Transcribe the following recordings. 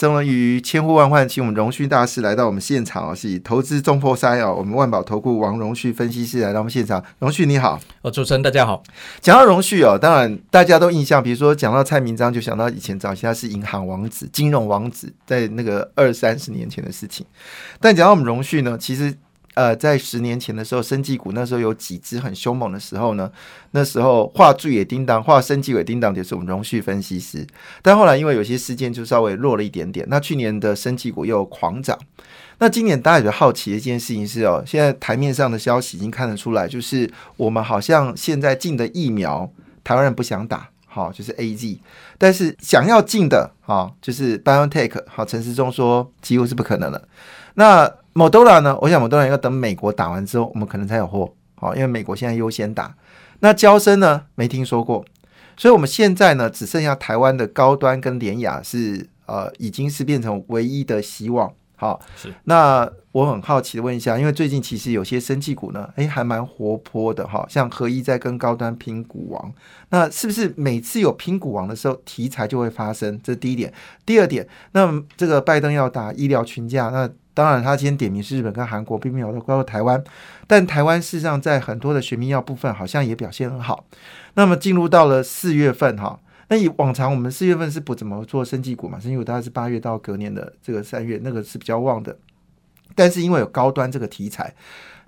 终于千呼万唤，请我们荣旭大师来到我们现场哦，是以投资中破塞哦，我们万宝投顾王荣旭分析师来到我们现场。荣旭你好，哦，主持人大家好。讲到荣旭哦，当然大家都印象，比如说讲到蔡明章，就想到以前早期他是银行王子、金融王子，在那个二三十年前的事情。但讲到我们荣旭呢，其实。呃，在十年前的时候，生技股那时候有几只很凶猛的时候呢？那时候画注也叮当，画生技也叮当，就是我们荣旭分析师。但后来因为有些事件就稍微弱了一点点。那去年的生技股又狂涨。那今年大家比较好奇的一件事情是哦，现在台面上的消息已经看得出来，就是我们好像现在进的疫苗，台湾人不想打，好，就是 A Z，但是想要进的，好，就是 BioNTech，好，陈时中说几乎是不可能了。那莫多拉呢？我想莫多拉要等美国打完之后，我们可能才有货。好，因为美国现在优先打。那交生呢？没听说过。所以，我们现在呢，只剩下台湾的高端跟联雅是呃，已经是变成唯一的希望。好，是那我很好奇的问一下，因为最近其实有些生技股呢，诶，还蛮活泼的哈，像合一在跟高端拼股王，那是不是每次有拼股王的时候，题材就会发生？这是第一点。第二点，那这个拜登要打医疗群架，那当然他今天点名是日本跟韩国，并没有包括台湾，但台湾事实上在很多的学名药部分好像也表现很好。那么进入到了四月份哈。那以往常我们四月份是不怎么做生技股嘛？生技股大概是八月到隔年的这个三月，那个是比较旺的。但是因为有高端这个题材，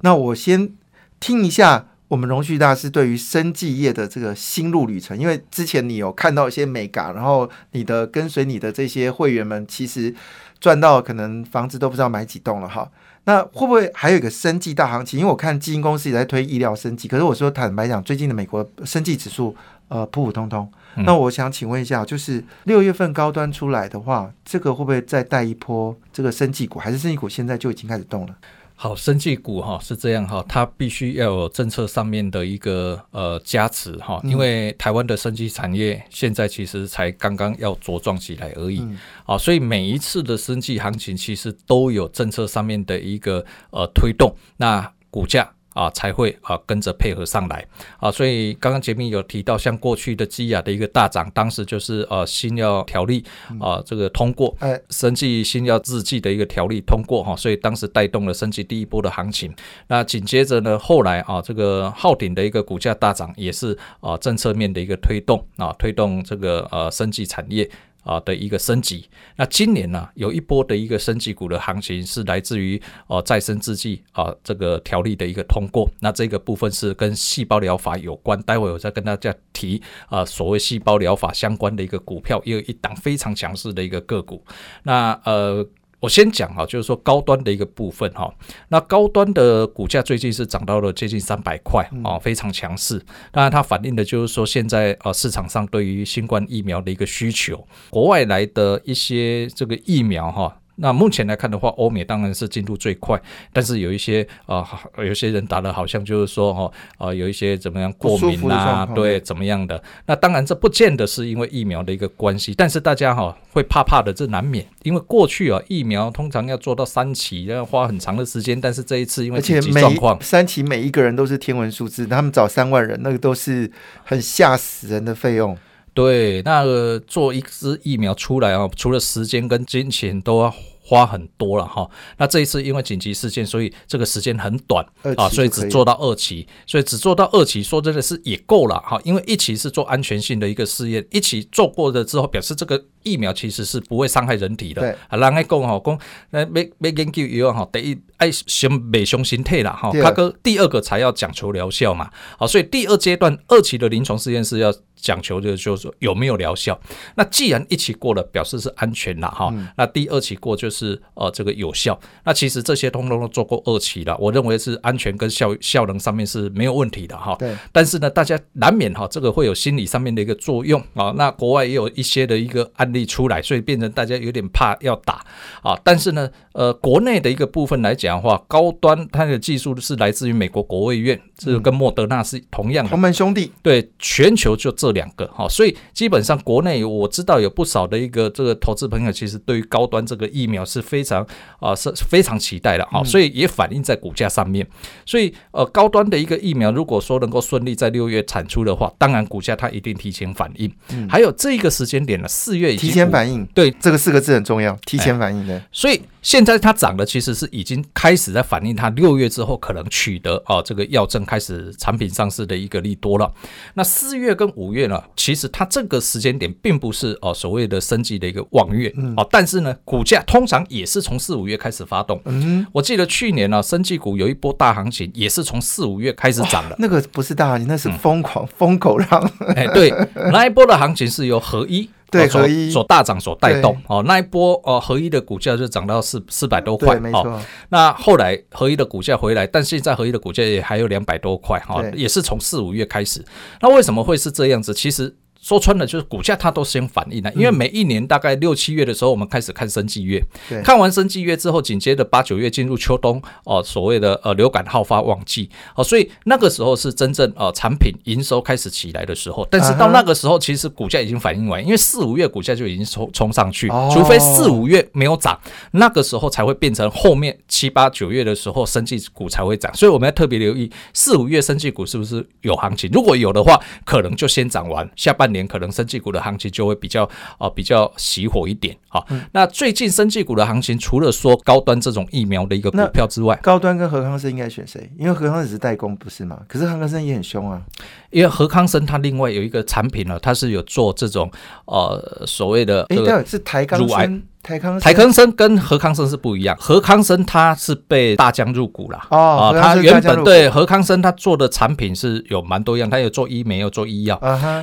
那我先听一下我们荣旭大师对于生技业的这个心路旅程。因为之前你有看到一些美感，然后你的跟随你的这些会员们，其实赚到可能房子都不知道买几栋了哈。那会不会还有一个生技大行情？因为我看基金公司也在推医疗生技，可是我说坦白讲，最近的美国生技指数呃普普通通。那我想请问一下，就是六月份高端出来的话，这个会不会再带一波这个生技股？还是生技股现在就已经开始动了？好，生技股哈是这样哈，它必须要有政策上面的一个呃加持哈，因为台湾的生技产业现在其实才刚刚要茁壮起来而已。啊，所以每一次的生技行情其实都有政策上面的一个呃推动，那股价。啊，才会啊跟着配合上来啊，所以刚刚杰明有提到，像过去的基亚的一个大涨，当时就是呃新药条例啊这个通过，哎，生技新药制剂的一个条例通过哈，所以当时带动了升级第一波的行情。那紧接着呢，后来啊这个昊鼎的一个股价大涨，也是啊政策面的一个推动啊，推动这个呃生技产业。啊的一个升级，那今年呢有一波的一个升级股的行情是来自于哦再生制剂啊这个条例的一个通过，那这个部分是跟细胞疗法有关，待会我再跟大家提啊所谓细胞疗法相关的一个股票，也有一档非常强势的一个个股，那呃。我先讲哈，就是说高端的一个部分哈，那高端的股价最近是涨到了接近三百块啊，非常强势。当然，它反映的就是说现在啊市场上对于新冠疫苗的一个需求，国外来的一些这个疫苗哈。那目前来看的话，欧美当然是进度最快，但是有一些啊，有些人打的好像就是说哈，啊有一些怎么样过敏啊，对，怎么样的？那当然这不见得是因为疫苗的一个关系，但是大家哈会怕怕的，这难免，因为过去啊疫苗通常要做到三期要花很长的时间，但是这一次因为紧急状况，三期每一个人都是天文数字，他们找三万人，那个都是很吓死人的费用。对，那个做一支疫苗出来啊，除了时间跟金钱都要。花很多了哈，那这一次因为紧急事件，所以这个时间很短啊，所以只做到二期，所以只做到二期，说真的是也够了哈，因为一期是做安全性的一个试验，一期做过了之后，表示这个疫苗其实是不会伤害人体的。啊，人爱讲哈，讲那没没研究以后哈，第一爱先美胸心态了哈，他哥第二个才要讲求疗效嘛，好，所以第二阶段二期的临床试验是要。讲求的就是说有没有疗效。那既然一起过了，表示是安全了哈。那第二期过就是呃这个有效。那其实这些通通都做过二期了，我认为是安全跟效效能上面是没有问题的哈。对。但是呢，大家难免哈这个会有心理上面的一个作用啊。那国外也有一些的一个案案例出来，所以变成大家有点怕要打啊。但是呢，呃，国内的一个部分来讲的话，高端它的技术是来自于美国国卫院，这个跟莫德纳是同样的同门兄弟。对，全球就这两个哈，所以基本上国内我知道有不少的一个这个投资朋友，其实对于高端这个疫苗是非常啊是非常期待的哈，所以也反映在股价上面。所以呃，高端的一个疫苗，如果说能够顺利在六月产出的话，当然股价它一定提前反应。还有这一个时间点呢，四月提前反应，对这个四个字很重要，提前反应的。所以现在它涨的其实是已经开始在反映它六月之后可能取得啊这个药证开始产品上市的一个利多了。那四月跟五月呢，其实它这个时间点并不是哦所谓的升级的一个望月哦，但是呢，股价通常也是从四五月开始发动。嗯，我记得去年呢，生技股有一波大行情，也是从四五月开始涨的。那个不是大行情，那是疯狂疯狗浪。哎，对，那一波的行情是由合一。对，合一所大涨所带动哦，那一波哦，合一的股价就涨到四四百多块。那后来合一的股价回来，但现在合一的股价也还有两百多块哈，也是从四五月开始。那为什么会是这样子？其实。说穿了就是股价它都先反应了，因为每一年大概六七月的时候，我们开始看生季月，看完生季月之后，紧接着八九月进入秋冬哦，所谓的呃流感好发旺季。哦，所以那个时候是真正呃产品营收开始起来的时候。但是到那个时候，其实股价已经反应完，因为四五月股价就已经冲冲上去，除非四五月没有涨，那个时候才会变成后面七八九月的时候生技股才会涨。所以我们要特别留意四五月生技股是不是有行情，如果有的话，可能就先涨完下半。年可能生技股的行情就会比较啊比较熄火一点啊。那最近生技股的行情，除了说高端这种疫苗的一个股票之外，高端跟何康生应该选谁？因为何康生只是代工，不是吗？可是何康生也很凶啊。因为何康生他另外有一个产品呢，他是有做这种呃所谓的哎，是台钢生。台康台康生跟何康生是不一样，何康生他是被大疆入股了哦，他原本对何康生他做的产品是有蛮多样，他有做医美，有做医药。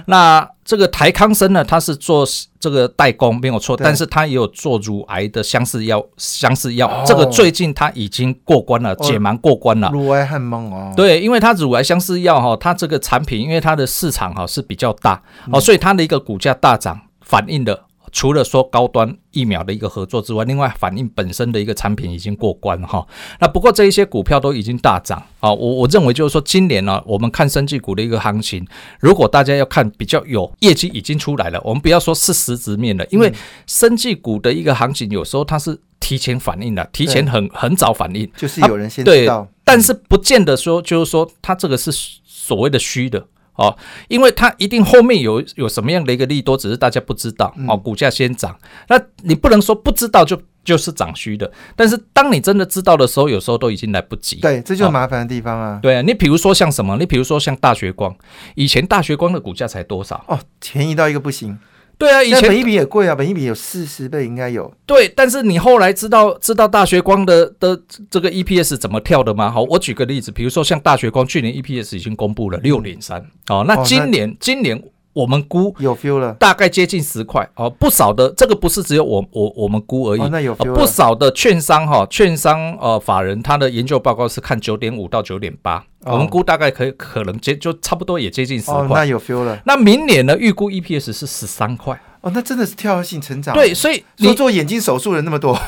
那这个台康生呢，他是做这个代工没有错，但是他也有做乳癌的相似药，相似药这个最近他已经过关了，解盲过关了。乳癌很猛哦，对，因为它乳癌相似药哈，它这个产品因为它的市场哈是比较大哦，所以它的一个股价大涨，反映的。除了说高端疫苗的一个合作之外，另外反映本身的一个产品已经过关哈。那不过这一些股票都已经大涨啊。我我认为就是说，今年呢，我们看生技股的一个行情，如果大家要看比较有业绩已经出来了，我们不要说是实质面的，因为生技股的一个行情有时候它是提前反应的，提前很很早反应，就是有人先知道，但是不见得说就是说它这个是所谓的虚的。哦，因为它一定后面有有什么样的一个利多，只是大家不知道哦。股价先涨，那你不能说不知道就就是涨虚的。但是当你真的知道的时候，有时候都已经来不及。对，这就是麻烦的地方啊。对啊，你比如说像什么？你比如说像大学光，以前大学光的股价才多少？哦，便宜到一个不行。对啊，以前本一比也贵啊，本一比有四十倍应该有。对，但是你后来知道知道大学光的的这个 EPS 怎么跳的吗？好，我举个例子，比如说像大学光去年 EPS 已经公布了六点三，哦，那今年今年。我们估有 feel 了，大概接近十块哦，不少的这个不是只有我我我们估而已，那有不少的券商哈，券商呃法人他的研究报告是看九点五到九点八，我们估大概可以可能接就差不多也接近十块，那有 feel 了。那明年呢，预估 EPS 是十三块，哦，那真的是跳跃性成长。对，所以你做眼睛手术人那么多。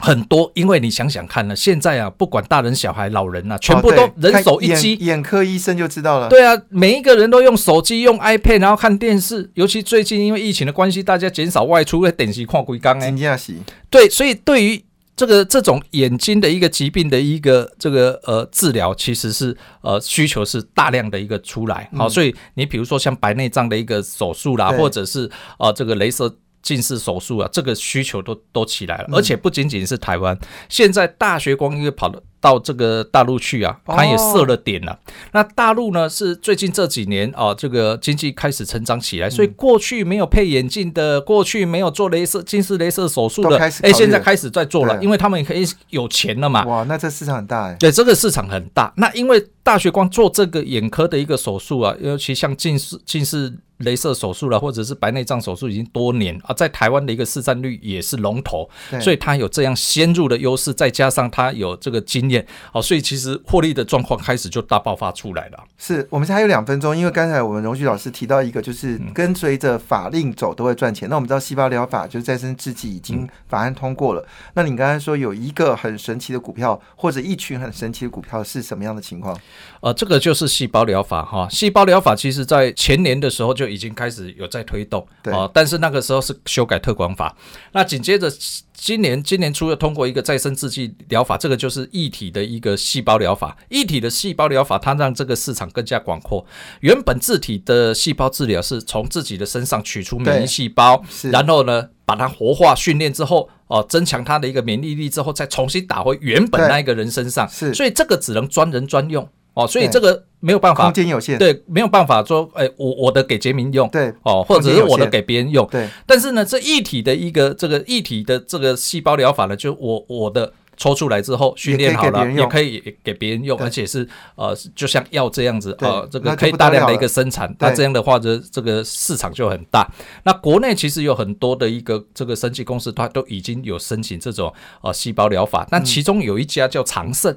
很多，因为你想想看呢，现在啊，不管大人、小孩、老人啊，全部都人手一机，眼科医生就知道了。对啊，每一个人都用手机、用 iPad，然后看电视。尤其最近因为疫情的关系，大家减少外出，会点击看龟缸哎。对，所以对于这个这种眼睛的一个疾病的一个这个呃治疗，其实是呃需求是大量的一个出来。好，所以你比如说像白内障的一个手术啦，或者是呃这个镭射。近视手术啊，这个需求都都起来了，而且不仅仅是台湾，现在大学光因为跑了。到这个大陆去啊，他也设了点了。那大陆呢，是最近这几年啊，这个经济开始成长起来，所以过去没有配眼镜的，过去没有做镭射近视镭射手术的，哎，现在开始在做了，因为他们可以有钱了嘛。哇，那这市场很大哎。对，这个市场很大。那因为大学光做这个眼科的一个手术啊，尤其像近视近视镭射手术了，或者是白内障手术，已经多年啊，在台湾的一个市占率也是龙头，所以它有这样先入的优势，再加上它有这个经。经验，好，所以其实获利的状况开始就大爆发出来了。是我们现在还有两分钟，因为刚才我们荣旭老师提到一个，就是跟随着法令走都会赚钱。那我们知道细胞疗法就是再生制剂已经法案通过了。那你刚才说有一个很神奇的股票，或者一群很神奇的股票是什么样的情况？呃，这个就是细胞疗法哈。细胞疗法其实在前年的时候就已经开始有在推动，啊，但是那个时候是修改特管法。那紧接着今年今年初又通过一个再生制剂疗法，这个就是一体的一个细胞疗法。一体的细胞疗法，它让这个市场更加广阔。原本自体的细胞治疗是从自己的身上取出免疫细胞，然后呢把它活化训练之后，哦，增强它的一个免疫力之后，再重新打回原本那一个人身上。是，所以这个只能专人专用。哦，所以这个没有办法，空间有限，对，没有办法说，哎，我我的给杰明用，对，哦，或者是我的给别人用，对。但是呢，这一体的一个这个一体的这个细胞疗法呢，就我我的抽出来之后训练好了，也可以给别人用，而且是呃，就像药这样子呃，这个可以大量的一个生产，那这样的话，这这个市场就很大。那国内其实有很多的一个这个生技公司，它都已经有申请这种呃细胞疗法，那其中有一家叫长盛。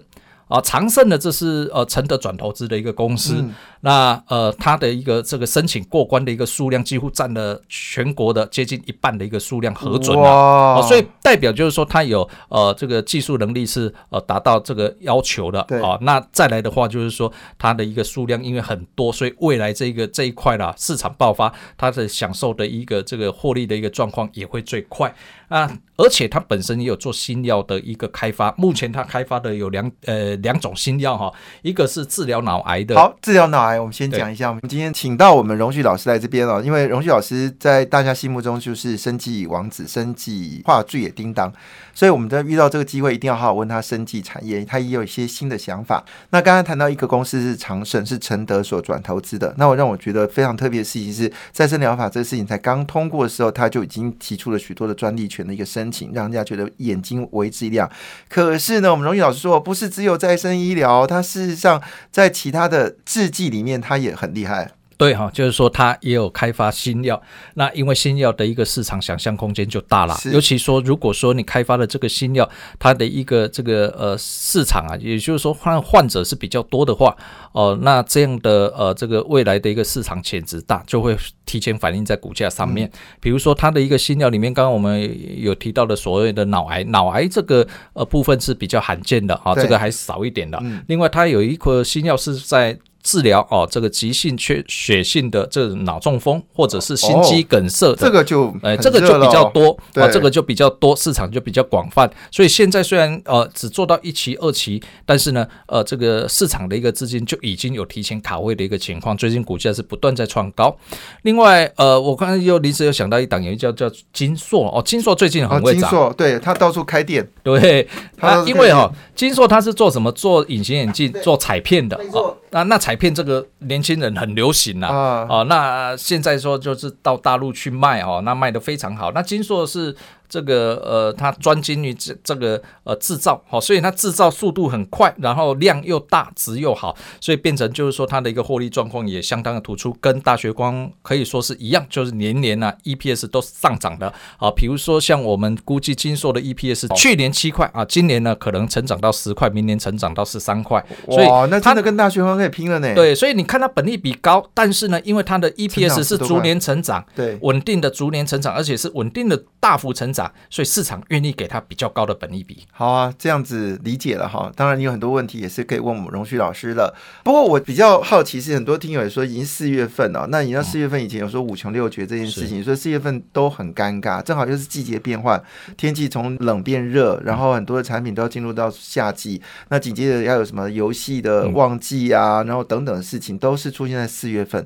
啊，长盛的这是呃承德转投资的一个公司，那呃它的一个这个申请过关的一个数量几乎占了全国的接近一半的一个数量核准了，所以代表就是说它有呃这个技术能力是呃达到这个要求的。啊。那再来的话就是说它的一个数量因为很多，所以未来这个这一块啦市场爆发，它的享受的一个这个获利的一个状况也会最快。啊。而且它本身也有做新药的一个开发，目前它开发的有两呃两种新药哈，一个是治疗脑癌的。好，治疗脑癌，我们先讲一下。我们今天请到我们荣旭老师来这边了，因为荣旭老师在大家心目中就是生计王子，生计话剧也叮当，所以我们在遇到这个机会，一定要好好问他生计产业，他也有一些新的想法。那刚刚谈到一个公司是长盛，是承德所转投资的，那我让我觉得非常特别的事情是，再生疗法这个事情才刚通过的时候，他就已经提出了许多的专利权的一个申请。让人家觉得眼睛为之一亮。可是呢，我们荣誉老师说，不是只有再生医疗，它事实上在其他的制剂里面，它也很厉害。对哈，就是说它也有开发新药，那因为新药的一个市场想象空间就大了。尤其说，如果说你开发的这个新药，它的一个这个呃市场啊，也就是说患患者是比较多的话，哦，那这样的呃这个未来的一个市场潜质大，就会提前反映在股价上面。比如说它的一个新药里面，刚刚我们有提到的所谓的脑癌，脑癌这个呃部分是比较罕见的啊，这个还少一点的。另外，它有一颗新药是在。治疗哦，这个急性缺血性的这脑中风或者是心肌梗塞，这个就哎，这个就比较多啊，这个就比较多，市场就比较广泛。所以现在虽然呃只做到一期、二期，但是呢，呃，这个市场的一个资金就已经有提前卡位的一个情况。最近股价是不断在创高。另外，呃，我刚刚又临时又想到一档，有一叫叫金硕哦，金硕最近很会涨，金硕对他到处开店，对，他因为哈，金硕他是做什么？做隐形眼镜、做彩片的哦。那那彩片这个年轻人很流行呐，啊，那现在说就是到大陆去卖哦，那卖的非常好。那金硕是。这个呃，它专精于这这个呃制造，好，所以它制造速度很快，然后量又大，值又好，所以变成就是说它的一个获利状况也相当的突出，跟大学光可以说是一样，就是年年呢 EPS 都上涨的啊。比如说像我们估计金硕的 EPS 去年七块啊，今年呢可能成长到十块，明年成长到十三块，所以那真的跟大学光可以拼了呢。对，所以你看它本利比高，但是呢，因为它的 EPS 是逐年成长，对，稳定的逐年成长，而且是稳定的大幅成长。所以市场愿意给他比较高的本利比。好啊，这样子理解了哈。当然，你有很多问题也是可以问我们荣旭老师的。不过我比较好奇是，很多听友也说已经四月份了，那你道四月份以前有说五穷六绝这件事情，所以四月份都很尴尬，正好又是季节变换，天气从冷变热，然后很多的产品都要进入到夏季，那紧接着要有什么游戏的旺季啊，然后等等的事情都是出现在四月份。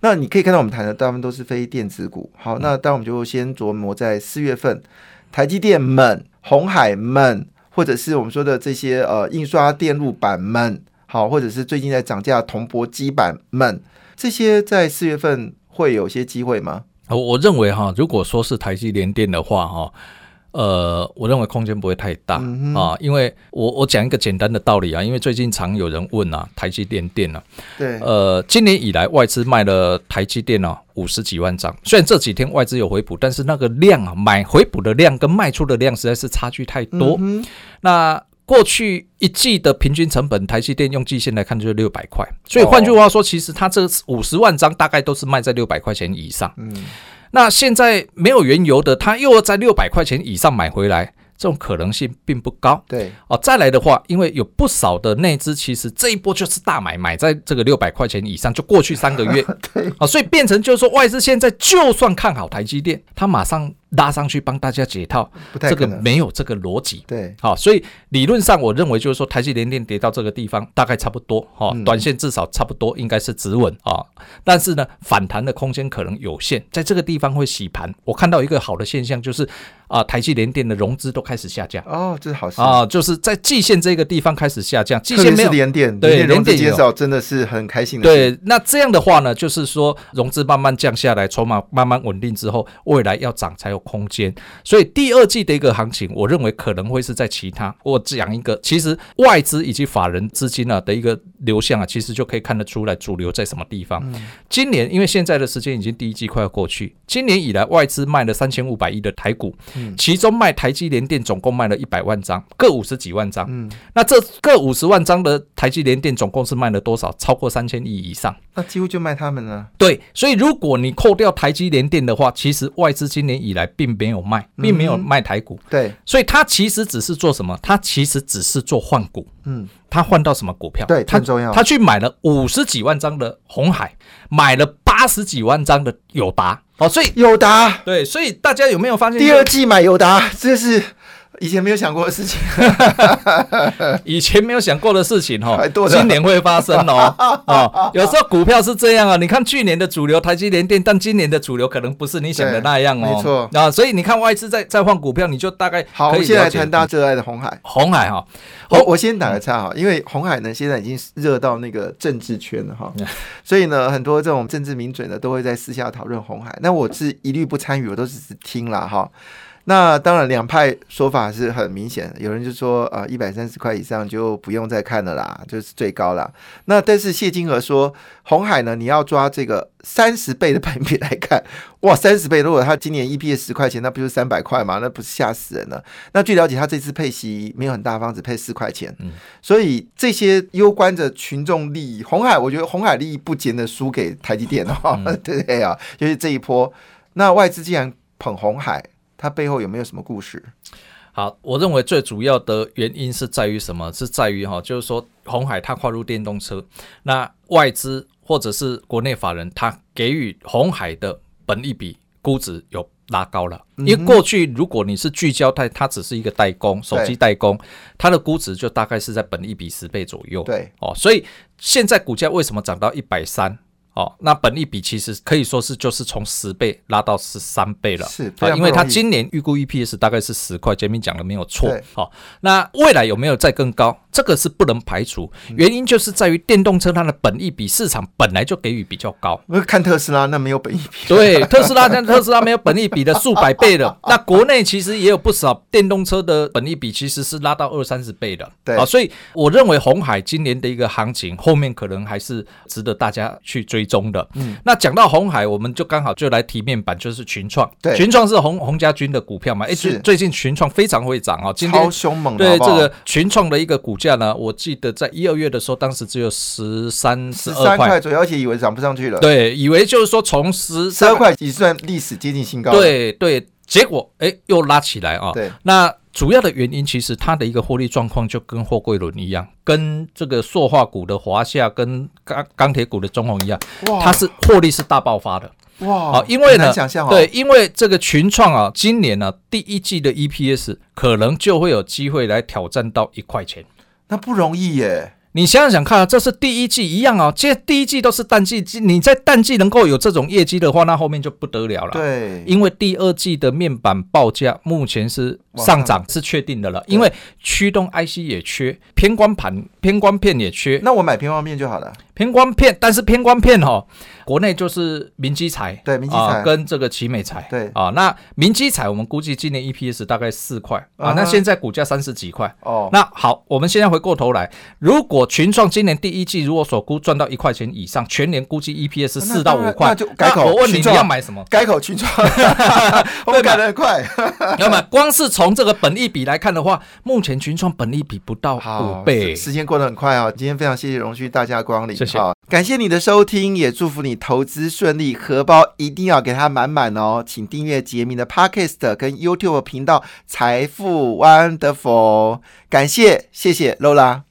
那你可以看到，我们谈的大部分都是非电子股。好，那当我们就先琢磨在四月份，台积电们、红海们，或者是我们说的这些呃印刷电路板们，好，或者是最近在涨价铜箔基板们，这些在四月份会有些机会吗？我我认为哈，如果说是台积联电的话哈。呃，我认为空间不会太大啊，因为我我讲一个简单的道理啊，因为最近常有人问啊，台积电电啊，对，呃，今年以来外资卖了台积电啊五十几万张，虽然这几天外资有回补，但是那个量啊，买回补的量跟卖出的量实在是差距太多。那过去一季的平均成本，台积电用季线来看就是六百块，所以换句话说，其实它这五十万张大概都是卖在六百块钱以上。嗯，那现在没有原油的，它又要在六百块钱以上买回来。这种可能性并不高。对哦，再来的话，因为有不少的内资，其实这一波就是大买，买在这个六百块钱以上，就过去三个月。对啊，所以变成就是说，外资现在就算看好台积电，它马上拉上去帮大家解套，这个。没有这个逻辑。对，好，所以理论上我认为就是说，台积联电跌到这个地方大概差不多，哈、嗯短线至少差不多应该是止稳啊，但是呢，反弹的空间可能有限，在这个地方会洗盘。我看到一个好的现象就是啊，台积联电的融资都开始下降。哦，这是好事。啊，就是在季线这个地方开始下降，季线没有联电，对联电减少真的是很开心的。对，那这样的话呢，就是说融资慢慢降下来，筹码慢慢稳定之后，未来要涨才空间。所以第二季的一个行情，我认为可能会是在其他。我讲一个，其实外资以及法人资金啊的一个流向啊，其实就可以看得出来主流在什么地方。今年因为现在的时间已经第一季快要过去，今年以来外资卖了三千五百亿的台股，其中卖台积联电总共卖了一百万张，各五十几万张。嗯，那这各五十万张的台积联电总共是卖了多少？超过三千亿以上。那几乎就卖他们了。对，所以如果你扣掉台积联电的话，其实外资今年以来并没有卖，并没有卖台股，对，所以它其实只是做什么？它其实只是做换股。嗯，它换到什么股票？对，他很重要。他去买了五十几万张的红海，买了八十几万张的友达。哦，所以友达对，所以大家有没有发现？第二季买友达，这是以前没有想过的事情。以前没有想过的事情哈还多，着今年会发生哦。哦，有时候股票是这样啊，你看去年的主流台积联电，但今年的主流可能不是你想的那样哦。没错啊，所以你看外资在在换股票，你就大概好，我可以们现在了解谈大家热爱的红海。红海哈。我我先打个岔哈，因为红海呢现在已经热到那个政治圈了哈 嗯，所以呢很多这种政治名嘴呢都会在私下讨论红海。那我是一律不参与，我都只是听啦哈。那当然，两派说法是很明显的。有人就说，啊，一百三十块以上就不用再看了啦，就是最高啦。那但是谢金河说，红海呢，你要抓这个三十倍的本比来看，哇，三十倍，如果他今年 EPS 十块钱，那不就是三百块吗？那不是吓死人了。那据了解，他这次配息没有很大方，只配四块钱。嗯所以这些攸关着群众利益，红海，我觉得红海利益不减的输给台积电哦，对不 对啊？就是这一波，那外资既然捧红海，它背后有没有什么故事？好，我认为最主要的原因是在于什么？是在于哈，就是说红海它跨入电动车，那外资或者是国内法人，他给予红海的本一比估值有拉高了。因为过去如果你是聚焦它，它只是一个代工，手机代工，它的估值就大概是在本一比十倍左右。对，哦，所以现在股价为什么涨到一百三？哦，那本利比其实可以说是就是从十倍拉到十三倍了，是啊，因为它今年预估 EPS 大概是十块，前面讲的没有错对。好、那未来有没有再更高？这个是不能排除，原因就是在于电动车它的本益比市场本来就给予比较高。那看特斯拉那没有本益比，对，特斯拉像特斯拉没有本益比的数百倍的，那国内其实也有不少电动车的本益比其实是拉到二三十倍的。对啊，所以我认为红海今年的一个行情后面可能还是值得大家去追踪的。嗯，那讲到红海，我们就刚好就来提面板，就是群创。对群创是红红家军的股票嘛？哎，是最最近群创非常会涨哦，今超天。凶猛的，对这个群创的一个股价呢，我记得在一二月的时候，当时只有十三、十二块，十三块左右，而且以为涨不上去了，，对，以为就是说从十十二块已算历史接近新高了，对对，结果哎又拉起来啊。对，那主要的原因其实它的一个获利状况就跟货柜轮一样，跟这个塑化股的华夏跟钢钢铁股的中红一样，哇，它是获利是大爆发的。哇啊，因为很呢难想象哦，对，因为这个群创啊，今年呢、第一季的 EPS 可能就会有机会来挑战到一块钱。那不容易耶，你想想看啊，这是第一季一样啊，这第一季都是淡季，你在淡季能够有这种业绩的话，那后面就不得了了。对，因为第二季的面板报价目前是上涨是确定的了，因为驱动 IC 也缺，偏光盘、偏光片也缺，那我买偏光片就好了，偏光片，但是偏光片哈、国内就是明基材，对明基材。啊，跟这个奇美材，对。啊，那明基材我们估计今年 EPS 大概四块啊，那现在股价三十几块，哦，那好，我们现在回过头来，如果果群创今年第一季如果所估赚到一块钱以上，全年估计 EPS 是四到五块，那就改口。我问你，你要买什么？改口群创，我改的很快。要么光是从这个本益比来看的话，目前群创本益比不到五倍。时间过得很快啊！今天非常谢谢荣旭大驾光临，谢谢。感谢你的收听，也祝福你投资顺利，荷包一定要给它满满哦！请订阅杰明的 Podcast 跟 YouTube 频道财富 Wonderful，感谢谢谢 Lola。